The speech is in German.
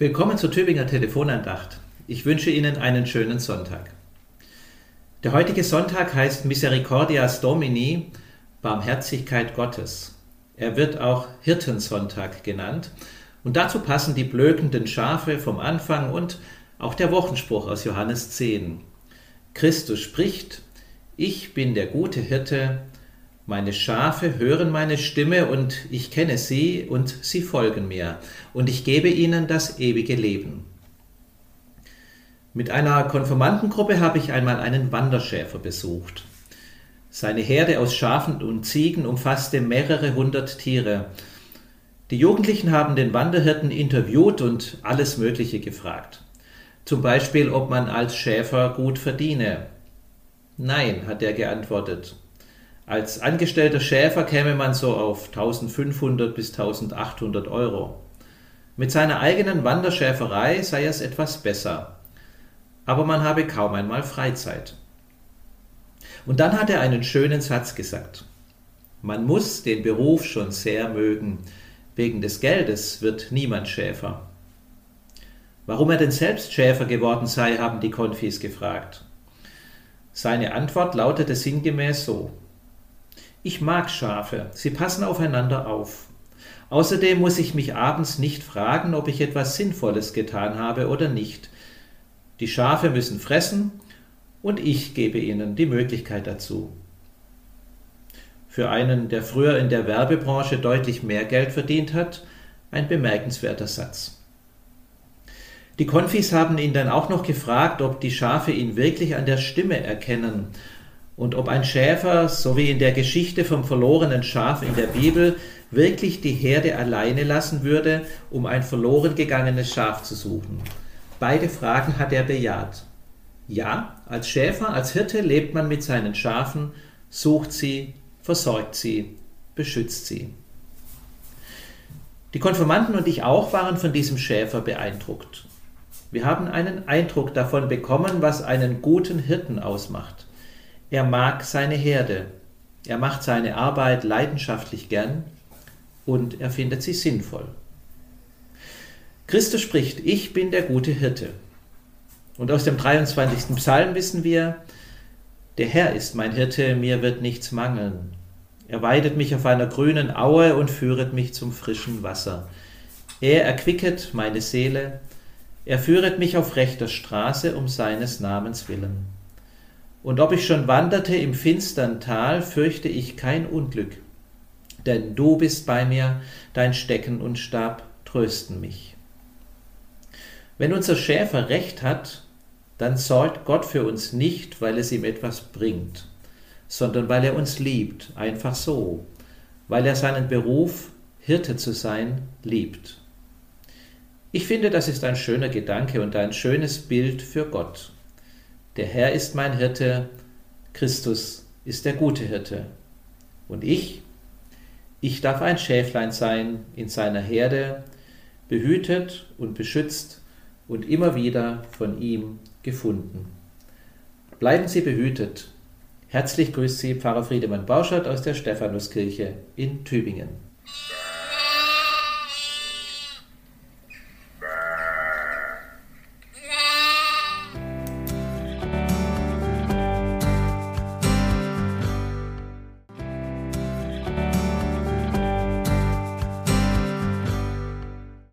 Willkommen zur Tübinger Telefonandacht. Ich wünsche Ihnen einen schönen Sonntag. Der heutige Sonntag heißt Misericordias Domini, Barmherzigkeit Gottes. Er wird auch Hirtensonntag genannt und dazu passen die blökenden Schafe vom Anfang und auch der Wochenspruch aus Johannes 10. Christus spricht, ich bin der gute Hirte, meine Schafe hören meine Stimme und ich kenne sie und sie folgen mir und ich gebe ihnen das ewige Leben. Mit einer Konfirmandengruppe habe ich einmal einen Wanderschäfer besucht. Seine Herde aus Schafen und Ziegen umfasste mehrere hundert Tiere. Die Jugendlichen haben den Wanderhirten interviewt und alles Mögliche gefragt. Zum Beispiel, ob man als Schäfer gut verdiene. Nein, hat er geantwortet. Als angestellter Schäfer käme man so auf 1500 bis 1800 Euro. Mit seiner eigenen Wanderschäferei sei es etwas besser. Aber man habe kaum einmal Freizeit. Und dann hat er einen schönen Satz gesagt. Man muss den Beruf schon sehr mögen. Wegen des Geldes wird niemand Schäfer. Warum er denn selbst Schäfer geworden sei, haben die Konfis gefragt. Seine Antwort lautete sinngemäß so. Ich mag Schafe, sie passen aufeinander auf. Außerdem muss ich mich abends nicht fragen, ob ich etwas Sinnvolles getan habe oder nicht. Die Schafe müssen fressen und ich gebe ihnen die Möglichkeit dazu. Für einen, der früher in der Werbebranche deutlich mehr Geld verdient hat, ein bemerkenswerter Satz. Die Konfis haben ihn dann auch noch gefragt, ob die Schafe ihn wirklich an der Stimme erkennen und ob ein Schäfer, so wie in der Geschichte vom verlorenen Schaf in der Bibel, wirklich die Herde alleine lassen würde, um ein verloren gegangenes Schaf zu suchen. Beide Fragen hat er bejaht. Ja, als Schäfer, als Hirte lebt man mit seinen Schafen, sucht sie, versorgt sie, beschützt sie. Die Konfirmanden und ich auch waren von diesem Schäfer beeindruckt. Wir haben einen Eindruck davon bekommen, was einen guten Hirten ausmacht. Er mag seine Herde. Er macht seine Arbeit leidenschaftlich gern und er findet sie sinnvoll. Christus spricht, ich bin der gute Hirte. Und aus dem 23. Psalm wissen wir, der Herr ist mein Hirte, mir wird nichts mangeln. Er weidet mich auf einer grünen Aue und führet mich zum frischen Wasser. Er erquicket meine Seele, er führet mich auf rechter Straße um seines Namens willen. Und ob ich schon wanderte im finstern Tal, fürchte ich kein Unglück. Denn du bist bei mir, dein Stecken und Stab trösten mich. Wenn unser Schäfer recht hat, dann sorgt Gott für uns nicht, weil es ihm etwas bringt, sondern weil er uns liebt, einfach so, weil er seinen Beruf, Hirte zu sein, liebt. Ich finde, das ist ein schöner Gedanke und ein schönes Bild für Gott. Der Herr ist mein Hirte, Christus ist der gute Hirte. Und ich, ich darf ein Schäflein sein in seiner Herde, behütet und beschützt und immer wieder von ihm gefunden. Bleiben Sie behütet. Herzlich grüßt Sie Pfarrer Friedemann Bauschert aus der Stephanuskirche in Tübingen.